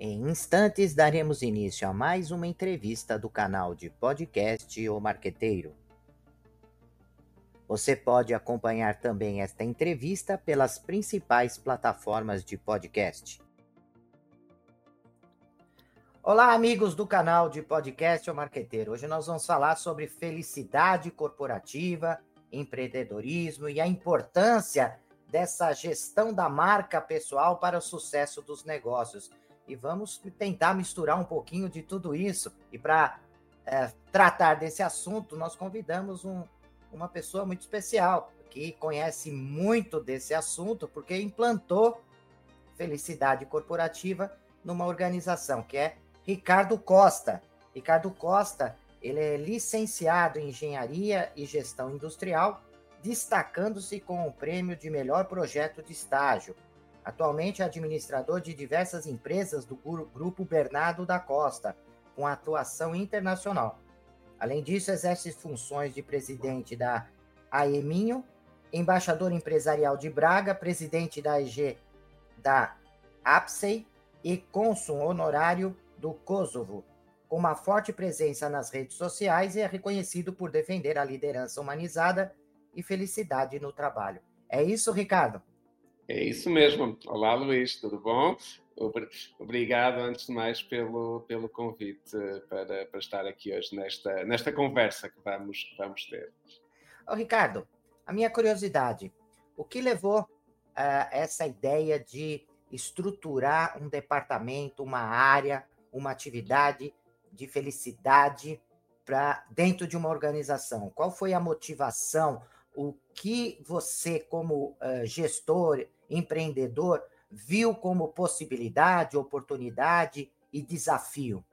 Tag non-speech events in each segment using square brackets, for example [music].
Em instantes daremos início a mais uma entrevista do canal de podcast O Marqueteiro. Você pode acompanhar também esta entrevista pelas principais plataformas de podcast. Olá, amigos do canal de podcast O Marqueteiro. Hoje nós vamos falar sobre felicidade corporativa, empreendedorismo e a importância dessa gestão da marca pessoal para o sucesso dos negócios e vamos tentar misturar um pouquinho de tudo isso. E para é, tratar desse assunto, nós convidamos um, uma pessoa muito especial, que conhece muito desse assunto, porque implantou felicidade corporativa numa organização, que é Ricardo Costa. Ricardo Costa, ele é licenciado em Engenharia e Gestão Industrial, destacando-se com o prêmio de melhor projeto de estágio Atualmente é administrador de diversas empresas do Grupo Bernardo da Costa, com atuação internacional. Além disso, exerce funções de presidente da AEMINHO, embaixador empresarial de Braga, presidente da EG da APSEI e cônsul honorário do Kosovo. Com uma forte presença nas redes sociais e é reconhecido por defender a liderança humanizada e felicidade no trabalho. É isso, Ricardo? É isso mesmo. Olá, Luís, tudo bom? Obrigado, antes de mais, pelo, pelo convite para, para estar aqui hoje nesta, nesta conversa que vamos, que vamos ter. Ô, Ricardo, a minha curiosidade, o que levou a essa ideia de estruturar um departamento, uma área, uma atividade de felicidade para dentro de uma organização? Qual foi a motivação? O que você, como uh, gestor, empreendedor viu como possibilidade, oportunidade e desafio?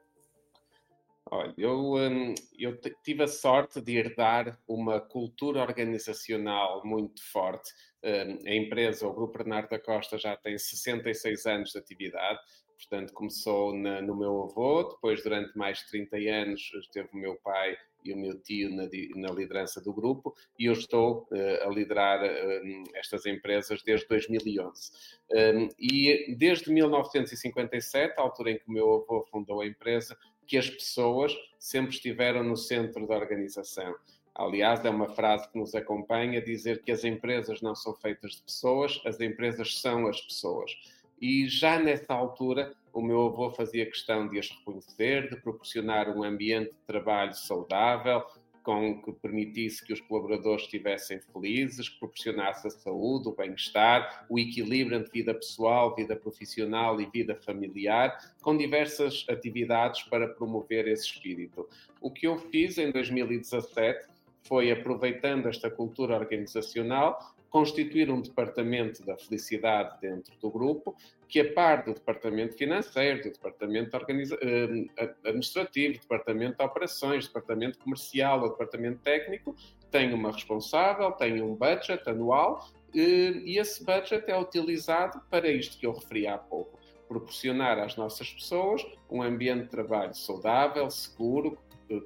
Olha, eu, hum, eu tive a sorte de herdar uma cultura organizacional muito forte. Hum, a empresa, o Grupo Bernardo da Costa, já tem 66 anos de atividade, portanto, começou na, no meu avô, depois, durante mais de 30 anos, teve o meu pai e o meu tio na, na liderança do grupo, e eu estou uh, a liderar uh, estas empresas desde 2011. Um, e desde 1957, a altura em que o meu avô fundou a empresa, que as pessoas sempre estiveram no centro da organização. Aliás, é uma frase que nos acompanha dizer que as empresas não são feitas de pessoas, as empresas são as pessoas. E já nessa altura, o meu avô fazia questão de as reconhecer, de proporcionar um ambiente de trabalho saudável, com que permitisse que os colaboradores estivessem felizes, que proporcionasse a saúde, o bem-estar, o equilíbrio entre vida pessoal, vida profissional e vida familiar, com diversas atividades para promover esse espírito. O que eu fiz em 2017 foi, aproveitando esta cultura organizacional, constituir um departamento da felicidade dentro do grupo, que a par do departamento financeiro, do departamento eh, administrativo, departamento de operações, departamento comercial ou departamento técnico, tem uma responsável, tem um budget anual eh, e esse budget é utilizado para isto que eu referi há pouco. Proporcionar às nossas pessoas um ambiente de trabalho saudável, seguro,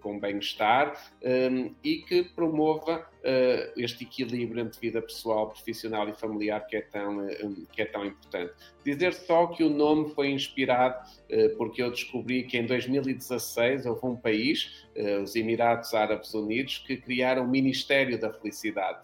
com bem-estar e que promova uh, este equilíbrio entre vida pessoal, profissional e familiar que é tão, um, que é tão importante. Dizer só que o nome foi inspirado uh, porque eu descobri que em 2016 houve um país, uh, os Emirados Árabes Unidos, que criaram o Ministério da Felicidade,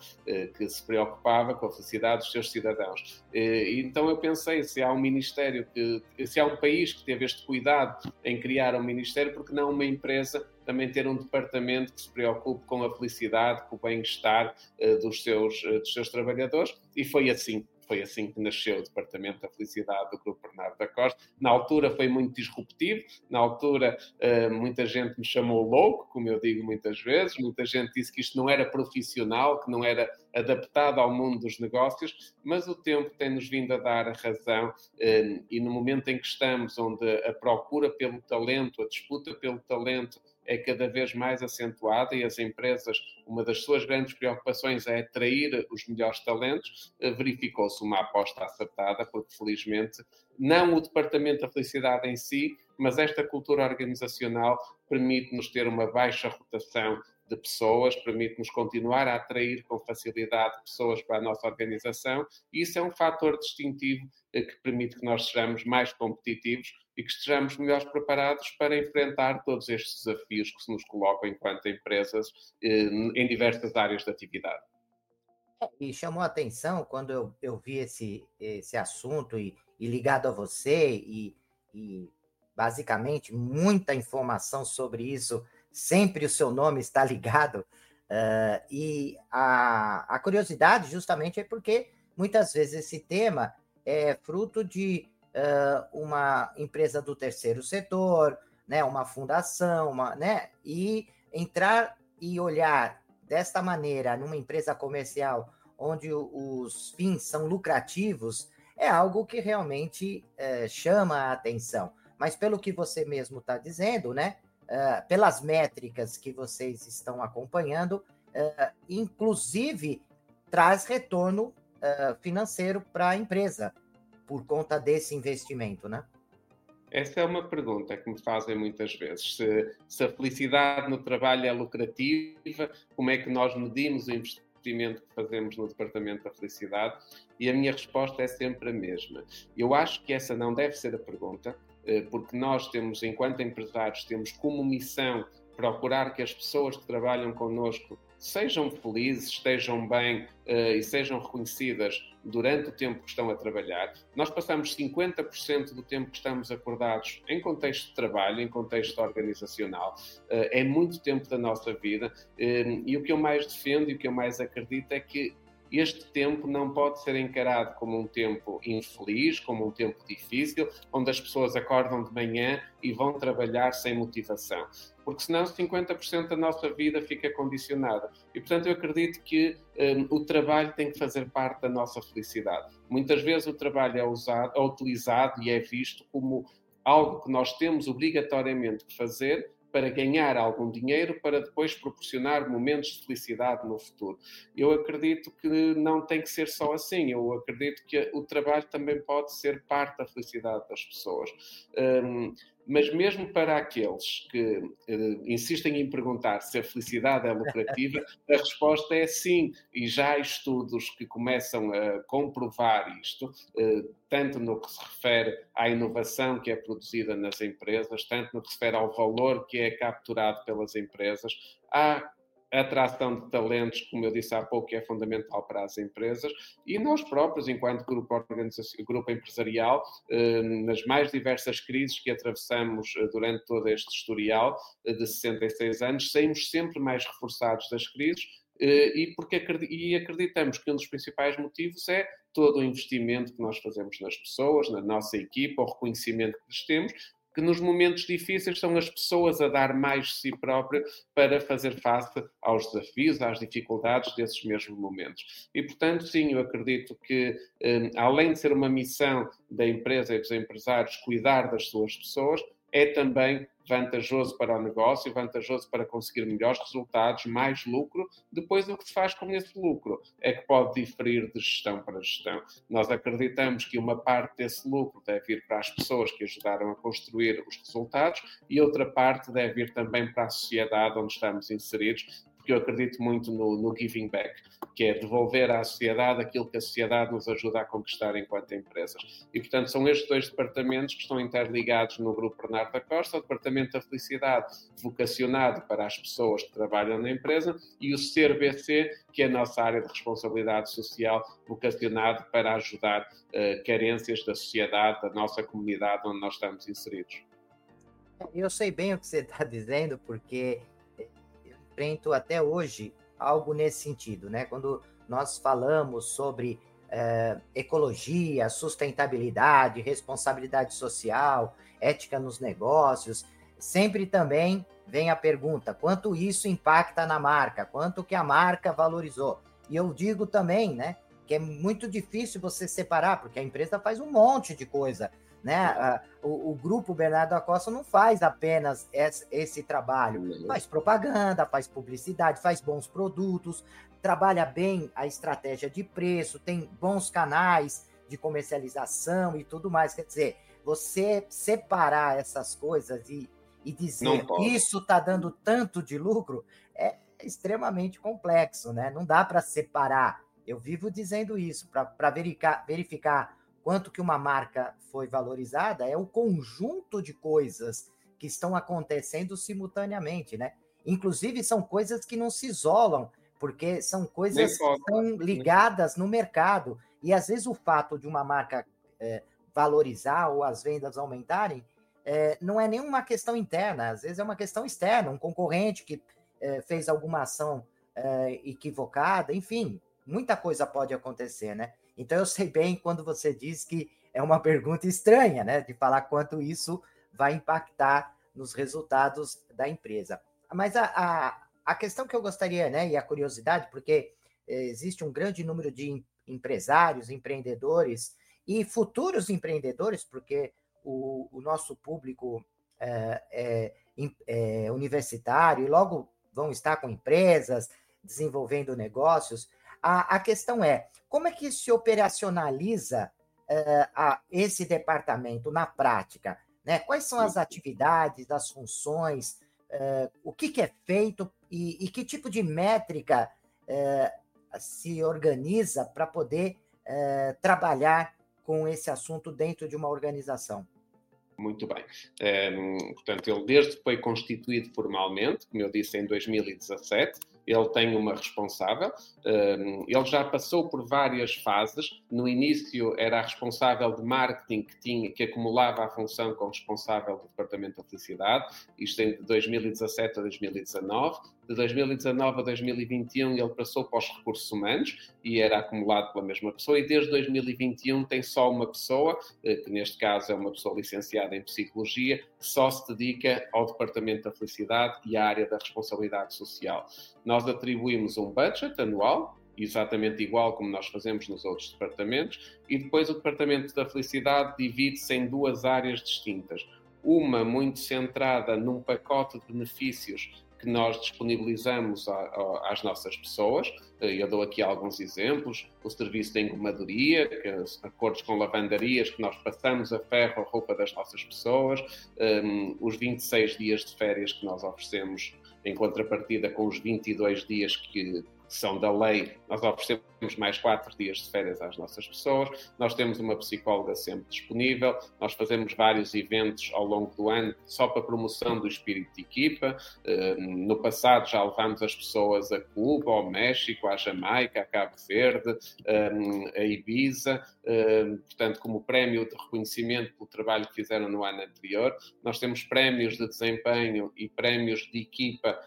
que se preocupava com a felicidade dos seus cidadãos. então eu pensei, se há um ministério, que, se há um país que teve este cuidado em criar um ministério, porque não uma empresa também ter um departamento que se preocupe com a felicidade, com o bem-estar uh, dos, seus, uh, dos seus trabalhadores, e foi assim foi assim que nasceu o Departamento da Felicidade do Grupo Bernardo da Costa. Na altura foi muito disruptivo, na altura uh, muita gente me chamou louco, como eu digo muitas vezes, muita gente disse que isto não era profissional, que não era adaptado ao mundo dos negócios, mas o tempo tem-nos vindo a dar a razão e no momento em que estamos, onde a procura pelo talento, a disputa pelo talento, é cada vez mais acentuada e as empresas, uma das suas grandes preocupações é atrair os melhores talentos. Eh, verificou-se uma aposta acertada, porque felizmente não o Departamento da Felicidade em si, mas esta cultura organizacional permite-nos ter uma baixa rotação de pessoas, permite-nos continuar a atrair com facilidade pessoas para a nossa organização e isso é um fator distintivo eh, que permite que nós sejamos mais competitivos e que estejamos melhores preparados para enfrentar todos estes desafios que se nos colocam enquanto empresas eh, em diversas áreas de atividade. E chamou a atenção quando eu, eu vi esse, esse assunto e, e ligado a você e, e basicamente muita informação sobre isso, sempre o seu nome está ligado. Uh, e a, a curiosidade justamente é porque muitas vezes esse tema é fruto de uh, uma empresa do terceiro setor, né, uma fundação, uma, né, e entrar e olhar desta maneira numa empresa comercial onde os fins são lucrativos é algo que realmente uh, chama a atenção. Mas pelo que você mesmo está dizendo, né, uh, pelas métricas que vocês estão acompanhando, inclusive traz retorno financeiro para a empresa por conta desse investimento, né? Essa é uma pergunta que me fazem muitas vezes. Se, se, a felicidade no trabalho é lucrativa, como é que nós medimos o investimento que fazemos no Departamento da Felicidade? E a minha resposta é sempre a mesma. Eu acho que essa não deve ser a pergunta, eh, porque nós temos, enquanto empresários, temos como missão procurar que as pessoas que trabalham connosco sejam felizes, estejam bem uh, e sejam reconhecidas durante o tempo que estão a trabalhar. Nós passamos 50% do tempo que estamos acordados em contexto de trabalho, em contexto organizacional. Uh, é muito tempo da nossa vida e o que eu mais defendo e o que eu mais acredito é que este tempo não pode ser encarado como um tempo infeliz, como um tempo difícil, onde as pessoas acordam de manhã e vão trabalhar sem motivação. Porque senão 50% da nossa vida fica condicionada. E portanto eu acredito que um, o trabalho tem que fazer parte da nossa felicidade. Muitas vezes o trabalho é, usado, é utilizado e é visto como algo que nós temos obrigatoriamente que fazer para ganhar algum dinheiro para depois proporcionar momentos de felicidade no futuro. Eu acredito que não tem que ser só assim. Eu acredito que o trabalho também pode ser parte da felicidade das pessoas. Um, mas mesmo para aqueles que uh, insistem em perguntar se a felicidade é lucrativa, [laughs] a resposta é sim. E já há estudos que começam a comprovar isto, uh, tanto no que se refere à inovação que é produzida nas empresas, tanto no que se refere ao valor que é capturado pelas empresas. Há a atração de talentos, como eu disse há pouco, é fundamental para as empresas e nós próprios, enquanto grupo, grupo empresarial, eh, nas mais diversas crises que atravessamos eh, durante todo este historial eh, de 66 anos, saímos sempre mais reforçados das crises e, porque acreditamos que um dos principais motivos é todo o investimento que nós fazemos nas pessoas, na nossa equipa, o reconhecimento que lhes temos que nos momentos difíceis são as pessoas a dar mais de si próprias para fazer face aos desafios, às dificuldades desses mesmos momentos. E, portanto, sim, eu acredito que, eh, além de ser uma missão da empresa e dos empresários cuidar das suas pessoas, é também vantajoso para o negócio, vantajoso para conseguir melhores resultados, mais lucro. Depois, o que se faz com esse lucro é que pode diferir de gestão para gestão. Nós acreditamos que uma parte desse lucro deve ir para as pessoas que ajudaram a construir os resultados e outra parte deve ir também para a sociedade onde estamos inseridos, porque eu acredito muito no, no, giving back, que é devolver à sociedade aquilo que a sociedade nos ajuda a conquistar enquanto empresas. E, portanto, são estes dois departamentos que estão interligados no Grupo Bernardo da Costa, o Departamento da Felicidade, vocacionado para as pessoas que trabalham na empresa, e o CRBC, que é a nossa área de responsabilidade social, vocacionado para ajudar uh, carências da sociedade, da nossa comunidade onde nós estamos inseridos. Eu sei bem o que você está [laughs] dizendo, porque enfrento até hoje algo nesse sentido, né? Quando nós falamos sobre é, ecologia, sustentabilidade, responsabilidade social, ética nos negócios, sempre também vem a pergunta: quanto isso impacta na marca? Quanto que a marca valorizou? E eu digo também, né, que é muito difícil você separar, porque a empresa faz um monte de coisa né? O, o, grupo Bernardo Acosta não faz apenas esse, esse trabalho, uhum. faz propaganda, faz publicidade, faz bons produtos, trabalha bem a estratégia de preço, tem bons canais de comercialização e tudo mais. Quer dizer, você separar essas coisas e, e dizer isso está dando tanto de lucro é, extremamente complexo, né? Não dá para separar. Eu vivo dizendo isso, para verificar, verificar quanto que uma marca foi valorizada, é o conjunto de coisas que estão acontecendo simultaneamente, né? Inclusive, são coisas que não se isolam, porque são coisas que estão ligadas no mercado. E às vezes o fato de uma marca é, valorizar ou as vendas aumentarem é, não é nenhuma questão interna, às vezes é uma questão externa, um concorrente que é, fez alguma ação é, equivocada, enfim, muita coisa pode acontecer, né? Então eu sei bem quando você diz que é uma pergunta estranha, né? De falar quanto isso vai impactar nos resultados da empresa. Mas a, a, a questão que eu gostaria, né, e a curiosidade, porque existe um grande número de empresários, empreendedores e futuros empreendedores, porque o, o nosso público é, é, é, universitário e logo vão estar com empresas, desenvolvendo negócios. A, a questão é, como é que se operacionaliza é, a, esse departamento na prática? Né? Quais são as atividades, as funções, é, o que, que, é feito e, e, que tipo de métrica é, se organiza para poder trabalhar com esse assunto dentro de uma organização? Muito bem. Um, portanto, ele desde que foi constituído formalmente, como eu disse, em 2017, ele tem uma responsável. Ele já passou por várias fases. No início era a responsável de marketing que, tinha, que acumulava a função como responsável do Departamento da Felicidade, isto em 2017 a 2019. De 2019 a 2021 ele passou para os recursos humanos e era acumulado pela mesma pessoa, e desde 2021 tem só uma pessoa, eh, que neste caso é uma pessoa licenciada em Psicologia, que só se dedica ao Departamento da Felicidade e à área da responsabilidade social. Nós atribuímos um budget anual, exatamente igual como nós fazemos nos outros departamentos, e depois o Departamento da Felicidade divide-se em duas áreas distintas. Uma muito centrada num pacote de benefícios que nós disponibilizamos a, a, às nossas pessoas. Eh, eu dou aqui alguns exemplos: o serviço de engomadoria, que, acordos com lavandarias, que nós passamos a ferro a roupa das nossas pessoas, um, ehm, os 26 dias de férias que nós oferecemos em contrapartida com os 22 dias que, são da lei, nós oferecemos mais quatro dias de férias às nossas pessoas, nós temos uma psicóloga sempre disponível, nós fazemos vários eventos ao longo do ano só para promoção do espírito de equipa. Eh, no passado já levámos as pessoas a Cuba, ao México, à Jamaica, a Cabo Verde, eh, a Ibiza, eh, portanto, como prémio de reconhecimento pelo trabalho que fizeram no ano anterior. Nós temos prémios de desempenho e prémios de equipa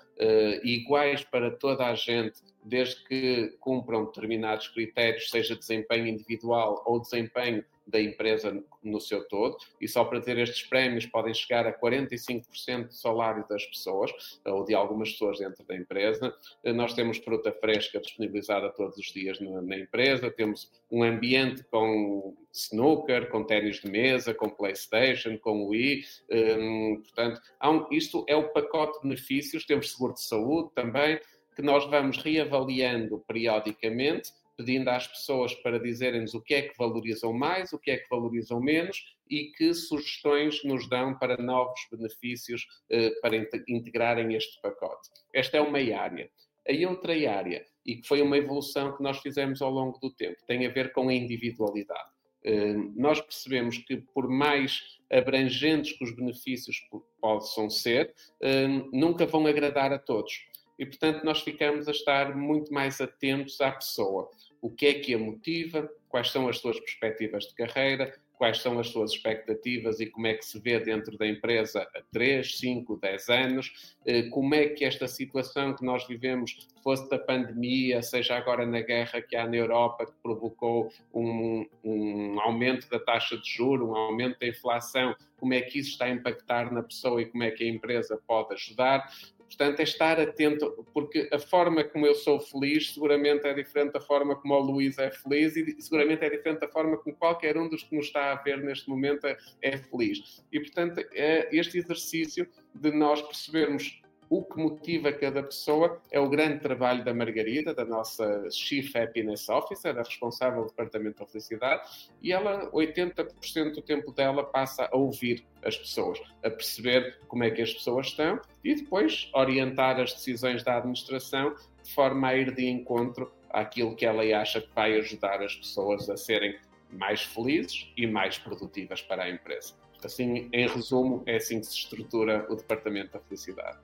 iguais para toda a gente desde que cumpram determinados critérios, seja desempenho individual ou desempenho da empresa no seu todo, e só para ter estes prémios podem chegar a 45% do salário das pessoas, ou de algumas pessoas dentro da empresa. Nós temos fruta fresca disponibilizada todos os dias na, empresa, temos um ambiente com snooker, com ténis de mesa, com Playstation, com Wii, um, portanto, um, isto é o pacote de benefícios, temos seguro de saúde também, que nós vamos reavaliando periodicamente, pedindo às pessoas para dizerem-nos o que é que valorizam mais, o que é que valorizam menos e que sugestões nos dão para novos benefícios eh, para integrarem este pacote. Esta é uma área. A outra área, e que foi uma evolução que nós fizemos ao longo do tempo, tem a ver com a individualidade. Eh, nós percebemos que, por mais abrangentes que os benefícios possam ser, eh, nunca vão agradar a todos e, portanto, nós ficamos a estar muito mais atentos à pessoa. O que é que a motiva, quais são as suas perspectivas de carreira, quais são as suas expectativas e como é que se vê dentro da empresa a 3, 5, 10 anos, eh, como é que esta situação que nós vivemos, fosse da pandemia, seja agora na guerra que há na Europa, que provocou um, um aumento da taxa de juro, um aumento da inflação, como é que isso está a impactar na pessoa e como é que a empresa pode ajudar. Portanto, é estar atento, porque a forma como eu sou feliz seguramente é diferente da forma como o Luís é feliz e seguramente é diferente da forma como qualquer um dos que nos está a ver neste momento é, feliz. E, portanto, é este exercício de nós percebermos o que motiva cada pessoa é o grande trabalho da Margarida, da nossa Chief Happiness Officer, a responsável do Departamento da Felicidade, e ela, 80% do tempo dela passa a ouvir as pessoas, a perceber como é que as pessoas estão e depois orientar as decisões da administração de forma a ir de encontro àquilo que ela acha que vai ajudar as pessoas a serem mais felizes e mais produtivas para a empresa. Assim, em resumo, é assim que se estrutura o Departamento da Felicidade.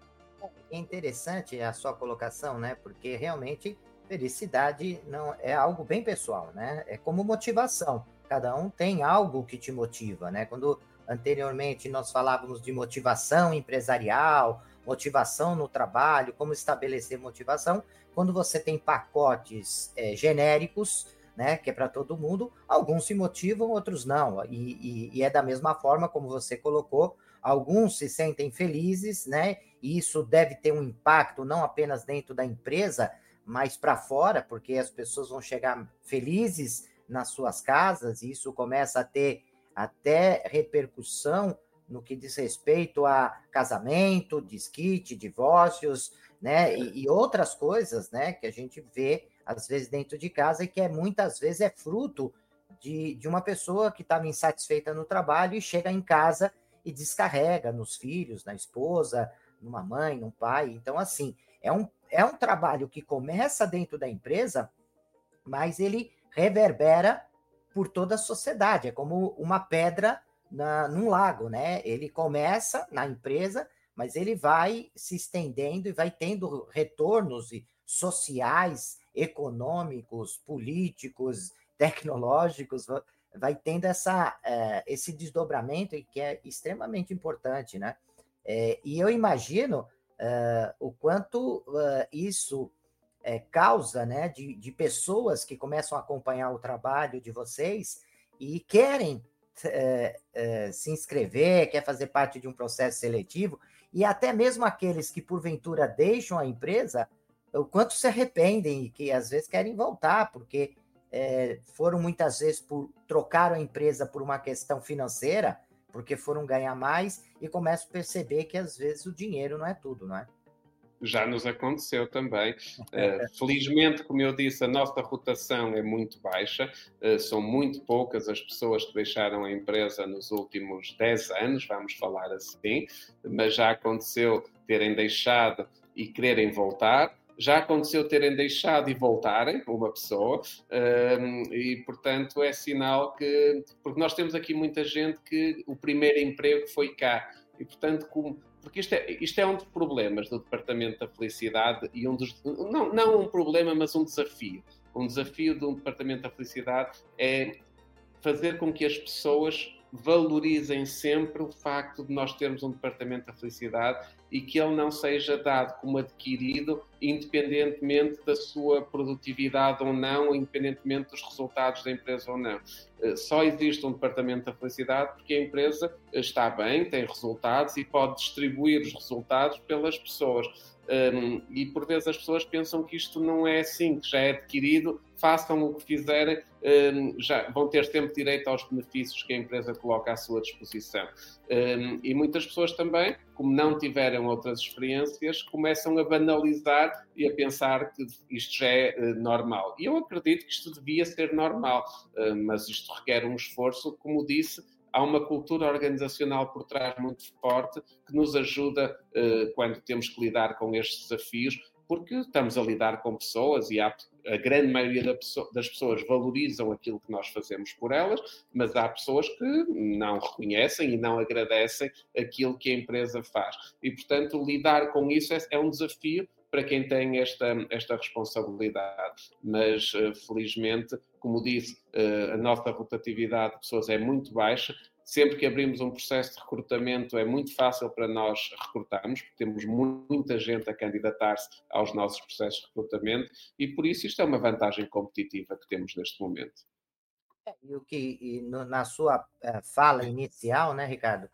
É interessante a sua colocação, né? Porque realmente felicidade não é algo bem pessoal, né? É como motivação. Cada um tem algo que te motiva, né? Quando anteriormente nós falávamos de motivação empresarial, motivação no trabalho, como estabelecer motivação, quando você tem pacotes é, genéricos, né, que é para todo mundo, alguns se motivam, outros não. E, e, e, é da mesma forma como você colocou, alguns se sentem felizes, né, e isso deve ter um impacto não apenas dentro da empresa, mas para fora, porque as pessoas vão chegar felizes nas suas casas, e isso começa a ter até repercussão no que diz respeito a casamento, desquite, divórcios, né, e, e outras coisas, né, que a gente vê às vezes dentro de casa, e que é, muitas vezes é fruto de, de uma pessoa que estava insatisfeita no trabalho e chega em casa e descarrega nos filhos, na esposa, numa mãe, num pai. Então, assim, é um, é um trabalho que começa dentro da empresa, mas ele reverbera por toda a sociedade. É como uma pedra na, num lago, né? Ele começa na empresa, mas ele vai se estendendo e vai tendo retornos sociais econômicos, políticos, tecnológicos, vai tendo essa, é, esse desdobramento que é extremamente importante, né? É, e eu imagino é, o quanto isso causa, né, de, de pessoas que começam a acompanhar o trabalho de vocês e querem se inscrever, quer fazer parte de um processo seletivo, e até mesmo aqueles que porventura deixam a empresa, o quanto se arrependem e que às vezes querem voltar, porque é, foram muitas vezes por trocaram a empresa por uma questão financeira, porque foram ganhar mais e começam a perceber que às vezes o dinheiro não é tudo, não é? Já nos aconteceu também. Uh, [laughs] felizmente, como eu disse, a nossa rotação é muito baixa, uh, são muito poucas as pessoas que deixaram a empresa nos últimos 10 anos, vamos falar assim, mas já aconteceu terem deixado e quererem voltar já aconteceu terem deixado e voltarem uma pessoa, um, e portanto é sinal que. Porque nós temos aqui muita gente que o primeiro emprego foi cá, e portanto, como, porque isto é, isto é um dos problemas do Departamento da Felicidade e um dos. Não, não um problema, mas um desafio. Um desafio de um Departamento da Felicidade é fazer com que as pessoas valorizem sempre o facto de nós termos um departamento da felicidade e que ele não seja dado como adquirido, independentemente da sua produtividade ou não, independentemente dos resultados da empresa ou não. Eh, só existe um departamento da felicidade porque a empresa está bem, tem resultados e pode distribuir os resultados pelas pessoas. Um, e por vezes as pessoas pensam que isto não é assim, que já é adquirido, façam o que fizerem, um, já vão ter sempre direito aos benefícios que a empresa coloca à sua disposição. Um, e muitas pessoas também, como não tiveram outras experiências, começam a banalizar e a pensar que isto já é uh, normal. E eu acredito que isto devia ser normal, uh, mas isto requer um esforço, como disse, há uma cultura organizacional por trás muito forte que nos ajuda uh, quando temos que lidar com estes desafios, porque estamos a lidar com pessoas e há, a grande maioria das pessoas valorizam aquilo que nós fazemos por elas, mas há pessoas que não reconhecem e não agradecem aquilo que a empresa faz. E, portanto, lidar com isso é, é um desafio para quem tem esta, esta responsabilidade. Mas, uh, felizmente, como disse, uh, a nossa rotatividade de pessoas é muito baixa. Sempre que abrimos um processo de recrutamento é muito fácil para nós recrutarmos, porque temos muita gente a candidatar-se aos nossos processos de recrutamento e por isso isto é uma vantagem competitiva que temos neste momento. É, e o que e no, na sua uh, fala inicial, né, Ricardo,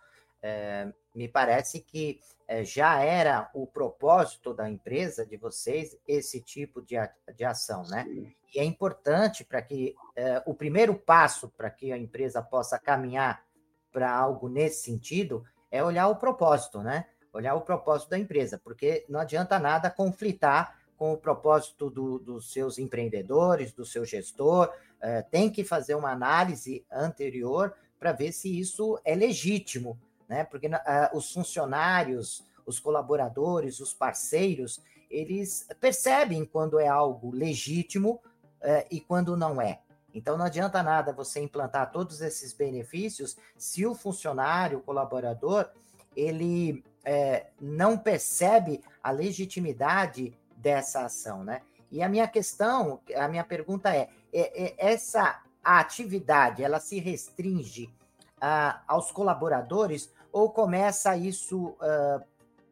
me parece que é, já era o propósito da empresa, de vocês, esse tipo de, de ação, né? Sim. E é importante para que é, o primeiro passo para que a empresa possa caminhar para algo nesse sentido é olhar o propósito, né? olhar o propósito da empresa, porque não adianta nada conflitar com o propósito do, dos seus empreendedores, do seu gestor, uh, tem que fazer uma análise anterior para ver se isso é legítimo, né? Porque uh, os funcionários, os colaboradores, os parceiros, eles percebem quando é algo legítimo uh, e quando não é. Então não adianta nada você implantar todos esses benefícios se o funcionário, o colaborador, ele é, não percebe a legitimidade dessa ação, né? E a minha questão, a minha pergunta é, é, é essa atividade, ela se restringe uh, aos colaboradores ou começa isso uh,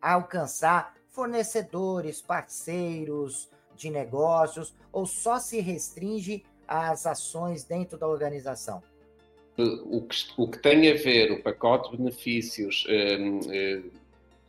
a alcançar fornecedores, parceiros de negócios, ou só se restringe às ações dentro da organização? O que, o que tem a ver o pacote de benefícios eh, eh,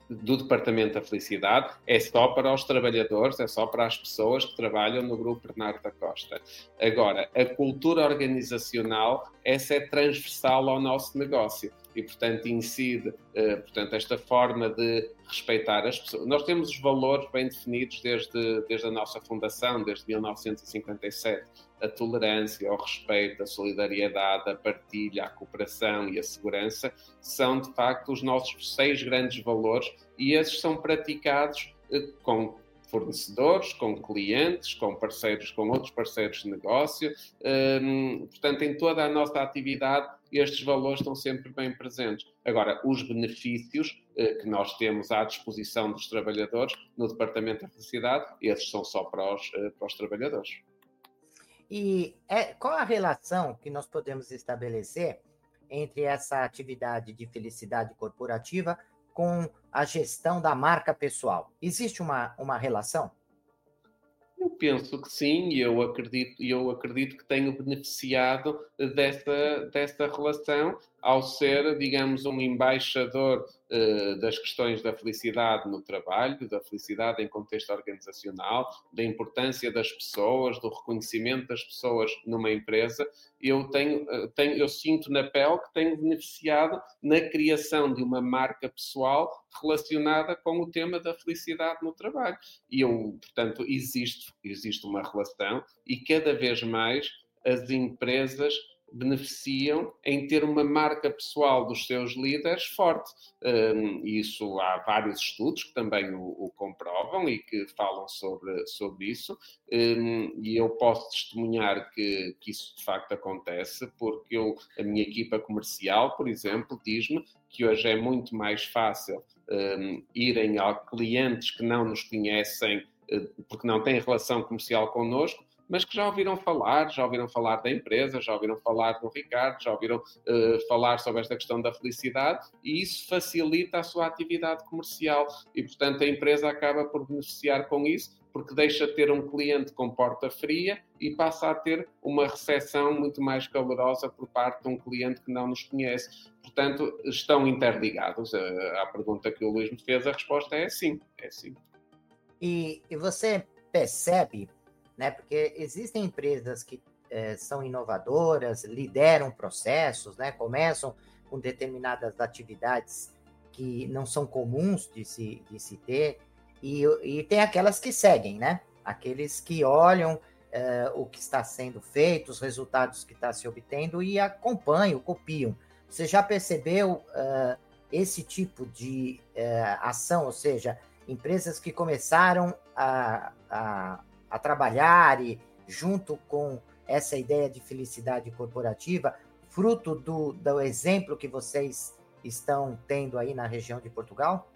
do Departamento da Felicidade é só para os trabalhadores, é só para as pessoas que trabalham no Grupo Bernardo da Costa. Agora, a cultura organizacional, essa é transversal ao nosso negócio e, portanto, incide, uh, portanto, esta forma de respeitar as pessoas. Nós temos os valores bem definidos desde, desde a nossa fundação, desde 1957. A tolerância, o respeito, a solidariedade, a partilha, a cooperação e a segurança são, de facto, os nossos seis grandes valores e esses são praticados uh, com fornecedores, com clientes, com parceiros, com outros parceiros de negócio. Um, portanto, em toda a nossa atividade, estes valores estão sempre bem presentes. Agora, os benefícios eh, que nós temos à disposição dos trabalhadores no Departamento da Felicidade, esses são só para os, eh, para os trabalhadores. E é, qual a relação que nós podemos estabelecer entre essa atividade de felicidade corporativa com a gestão da marca pessoal? Existe uma, uma relação? Penso que sim, e eu acredito, eu acredito que tenho beneficiado dessa, dessa relação ao ser, digamos, um embaixador uh, das questões da felicidade no trabalho, da felicidade em contexto organizacional, da importância das pessoas, do reconhecimento das pessoas numa empresa, eu tenho, uh, tenho, eu sinto na pele que tenho beneficiado na criação de uma marca pessoal relacionada com o tema da felicidade no trabalho. E eu, portanto, existe, existe uma relação e cada vez mais as empresas beneficiam em ter uma marca pessoal dos seus líderes forte. Um, isso há vários estudos que também o, o, comprovam e que falam sobre, sobre isso, um, e eu posso testemunhar que, que isso de facto acontece, porque eu, a minha equipa comercial, por exemplo, diz-me que hoje é muito mais fácil um, irem a clientes que não nos conhecem eh, porque não têm relação comercial connosco, mas que já ouviram falar, já ouviram falar da empresa, já ouviram falar do Ricardo, já ouviram uh, falar sobre esta questão da felicidade e isso facilita a sua atividade comercial e, portanto, a empresa acaba por beneficiar com isso porque deixa de ter um cliente com porta fria e passa a ter uma recepção muito mais calorosa por parte de um cliente que não nos conhece. Portanto, estão interligados. À pergunta que o Luís me fez, a resposta é sim. É sim. E, e você percebe né? Porque existem empresas que é, são inovadoras, lideram processos, né? Começam com determinadas atividades que não são comuns de se, de se ter, e, e tem aquelas que seguem, né? Aqueles que olham é, o que está sendo feito, os resultados que está se obtendo e acompanham, copiam. Você já percebeu uh, esse tipo de uh, ação, ou seja, empresas que começaram a, a a trabalhar e junto com essa ideia de felicidade corporativa, fruto do, do exemplo que vocês estão tendo aí na região de Portugal?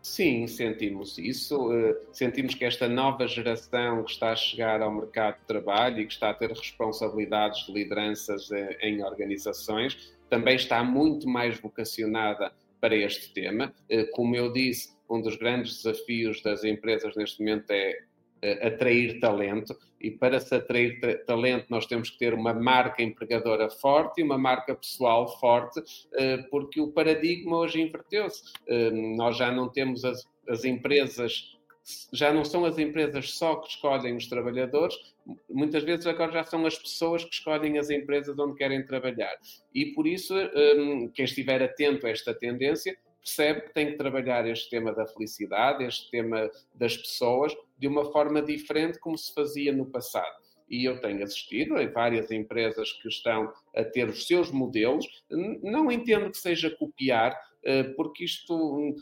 Sim, sentimos isso. Eh, sentimos que esta nova geração que está a chegar ao mercado de trabalho e que está a ter responsabilidades de lideranças eh, em organizações também está muito mais vocacionada para este tema. Eh, como eu disse, um dos grandes desafios das empresas neste momento é atrair talento e para se atrair talento nós temos que ter uma marca empregadora forte e uma marca pessoal forte, eh, porque o paradigma hoje inverteu-se. Eh, nós já não temos as, as empresas já não são as empresas só que escolhem os trabalhadores, muitas vezes agora já são as pessoas que escolhem as empresas onde querem trabalhar. E por isso, eh, quem estiver atento a esta tendência percebe que tem que trabalhar este tema da felicidade, este tema das pessoas, de uma forma diferente como se fazia no passado e eu tenho assistido a várias empresas que estão a ter os seus modelos. Não entendo que seja copiar, eh, porque isto,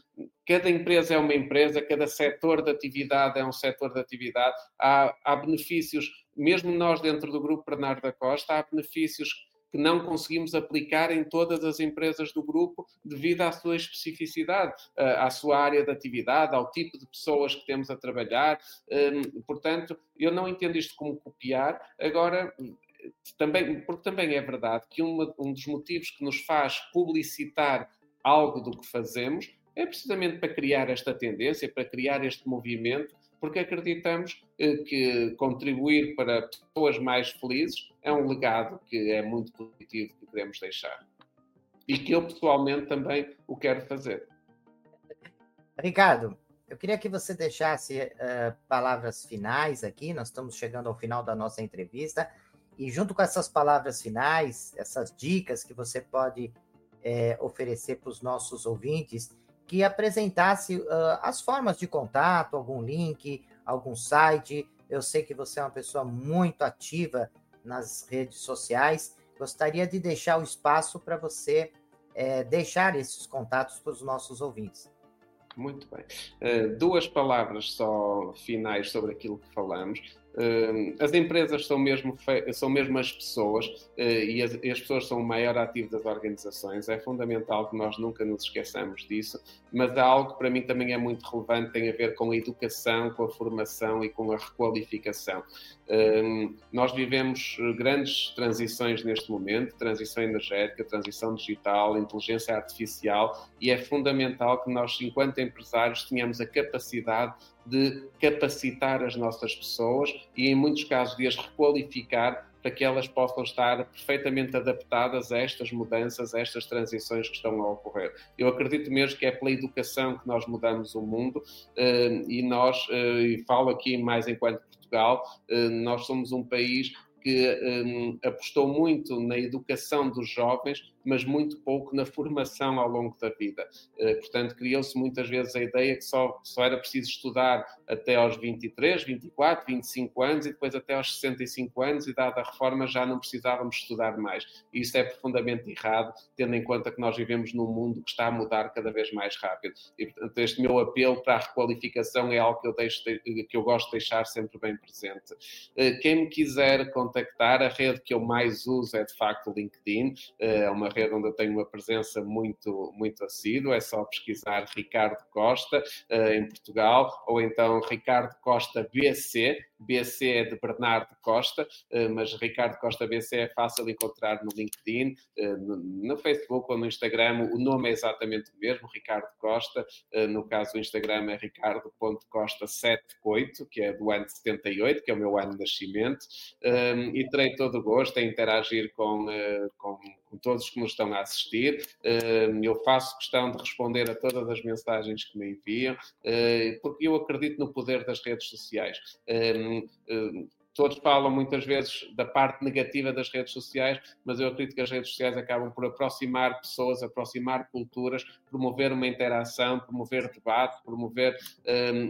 cada empresa é uma empresa, cada setor de atividade é um setor de atividade. Há, há benefícios, mesmo nós dentro do Grupo Bernardo da Costa, há benefícios que não conseguimos aplicar em todas as empresas do grupo devido à sua especificidade, à sua área de atividade, ao tipo de pessoas que temos a trabalhar. Hum, portanto, eu não entendo isto como copiar. Agora, também, porque também é verdade que uma, um dos motivos que nos faz publicitar algo do que fazemos é precisamente para criar esta tendência, para criar este movimento porque acreditamos eh, que contribuir para pessoas mais felizes é um legado que é muito positivo que queremos deixar. E que eu pessoalmente também o quero fazer. Ricardo, eu queria que você deixasse uh, palavras finais aqui, nós estamos chegando ao final da nossa entrevista, e junto com essas palavras finais, essas dicas que você pode é, oferecer para os nossos ouvintes, que apresentasse uh, as formas de contato, algum link, algum site. Eu sei que você é uma pessoa muito ativa nas redes sociais. Gostaria de deixar o espaço para você é, deixar esses contatos para os nossos ouvintes. Muito bem. Uh, duas palavras só finais sobre aquilo que falamos. As empresas são mesmo, são mesmo as pessoas uh, e, as, e, as, pessoas são o maior ativo das organizações. É fundamental que nós nunca nos esqueçamos disso, mas há algo que para mim também é muito relevante, tem a ver com a educação, com a formação e com a requalificação. Nós vivemos grandes transições neste momento, transição energética, transição digital, inteligência artificial, e é fundamental que nós, enquanto empresários, tenhamos a capacidade de capacitar as nossas pessoas e, em muitos casos, de as requalificar para que elas possam estar perfeitamente adaptadas a estas mudanças, a estas transições que estão a ocorrer. Eu acredito mesmo que é pela educação que nós mudamos o mundo eh, e nós, eh, e falo aqui mais enquanto Portugal, eh, nós somos um país que apostou muito na educação dos jovens, mas muito pouco na formação ao longo da vida. Uh, portanto, criou-se muitas vezes a ideia que só, só era preciso estudar até aos 23, 24, 25 anos e depois até aos 65 anos, e dada a reforma já não precisávamos estudar mais. Isso é profundamente errado, tendo em conta que nós vivemos num mundo que está a mudar cada vez mais rápido. E, portanto, este meu apelo para a requalificação é algo que eu, deixo, que eu gosto de deixar sempre bem presente. Uh, quem me quiser contactar. A rede que eu mais uso é de facto o LinkedIn, eh, é uma rede onde eu tenho uma presença muito, muito assídua. É só pesquisar Ricardo Costa eh, em Portugal ou então Ricardo Costa BC. BC é de Bernardo Costa, eh, mas Ricardo Costa BC é fácil encontrar no LinkedIn, no Facebook ou no Instagram. O nome é exatamente o mesmo, Ricardo Costa. No caso, o Instagram é ricardo.costa78, que é do ano 78, que é o meu ano de nascimento e terei todo o gosto em interagir com, com, com, todos que nos estão a assistir. Uh, eu faço questão de responder a todas as mensagens que me enviam, porque eu acredito no poder das redes sociais todos falam muitas vezes da parte negativa das redes sociais, mas eu acredito que as redes sociais acabam por aproximar pessoas, aproximar culturas, promover uma interação, promover debate, promover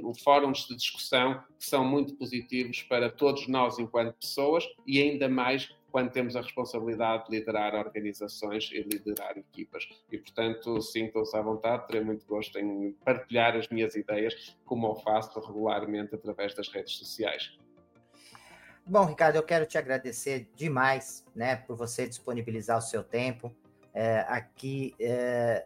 um, fóruns de discussão que são muito positivos para todos nós enquanto pessoas e ainda mais quando temos a responsabilidade de liderar organizações e liderar equipas. E, portanto, sintam-se à vontade, terei muito gosto em partilhar as minhas ideias, como eu faço regularmente através das redes sociais. Bom, Ricardo, eu quero te agradecer demais, né, por você disponibilizar o seu tempo. É, aqui, é,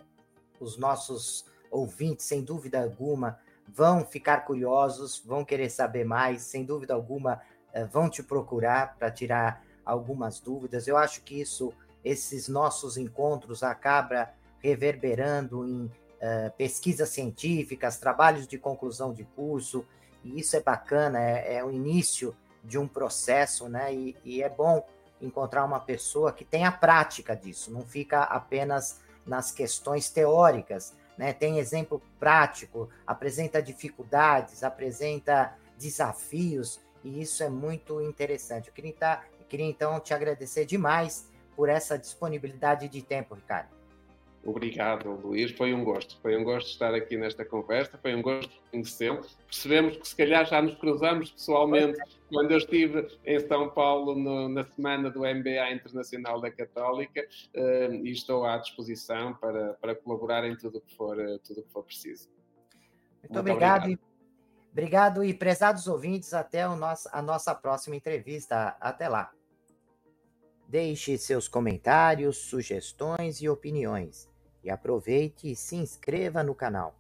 os nossos ouvintes, sem dúvida alguma, vão ficar curiosos, vão querer saber mais, sem dúvida alguma, é, vão te procurar para tirar algumas dúvidas. Eu acho que isso, esses nossos encontros acabam reverberando em é, pesquisas científicas, trabalhos de conclusão de curso, e isso é bacana, é, é o início de um processo, né? E, e, é bom encontrar uma pessoa que tenha prática disso, não fica apenas nas questões teóricas, né? Tem exemplo prático, apresenta dificuldades, apresenta desafios, e isso é muito interessante. Eu queria, queria então te agradecer demais por essa disponibilidade de tempo, Ricardo. Obrigado, Luís. Foi um gosto. Foi um gosto estar aqui nesta conversa. Foi um gosto conhecê-lo. Percebemos que se calhar já nos cruzamos pessoalmente quando eu estive em São Paulo no, na semana do MBA Internacional da Católica uh, e estou à disposição para, para colaborar em tudo que for, uh, tudo que for preciso. Muito, Muito obrigado. obrigado. E, obrigado e prezados ouvintes, até o nosso, a nossa próxima entrevista. Até lá. Deixe seus comentários, sugestões e opiniões. E aproveite e se inscreva no canal.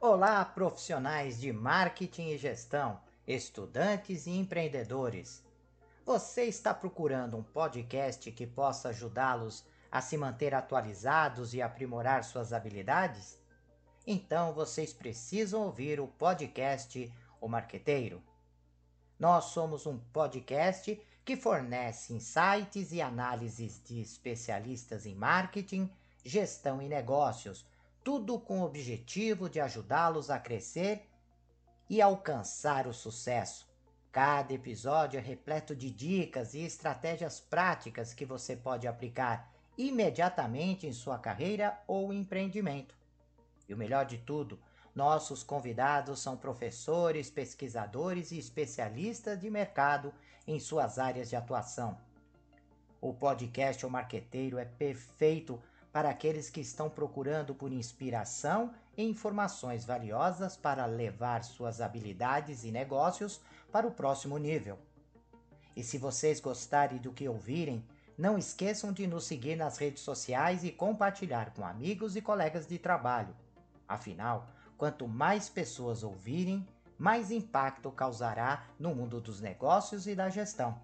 Olá, profissionais de marketing e gestão, estudantes e empreendedores. Você está procurando um podcast que possa ajudá-los a se manter atualizados e aprimorar suas habilidades? Então vocês precisam ouvir o podcast O Marqueteiro. Nós somos um podcast que fornece insights e análises de especialistas em marketing, gestão e negócios, tudo com o objetivo de ajudá-los a crescer e alcançar o sucesso. Cada episódio é repleto de dicas e estratégias práticas que você pode aplicar imediatamente em sua carreira ou empreendimento. E o melhor de tudo, nossos convidados são professores, pesquisadores e especialistas de mercado em suas áreas de atuação. O podcast O Marqueteiro é perfeito para aqueles que estão procurando por inspiração e informações valiosas para levar suas habilidades e negócios para o próximo nível. E se vocês gostarem do que ouvirem, não esqueçam de nos seguir nas redes sociais e compartilhar com amigos e colegas de trabalho. Afinal, quanto mais pessoas ouvirem, mais impacto causará no mundo dos negócios e da gestão.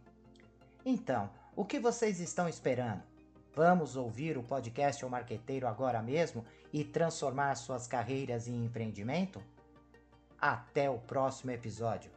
Então, o que vocês estão esperando? Vamos ouvir o podcast O Marqueteiro agora mesmo e transformar suas carreiras em empreendimento? Até o próximo episódio.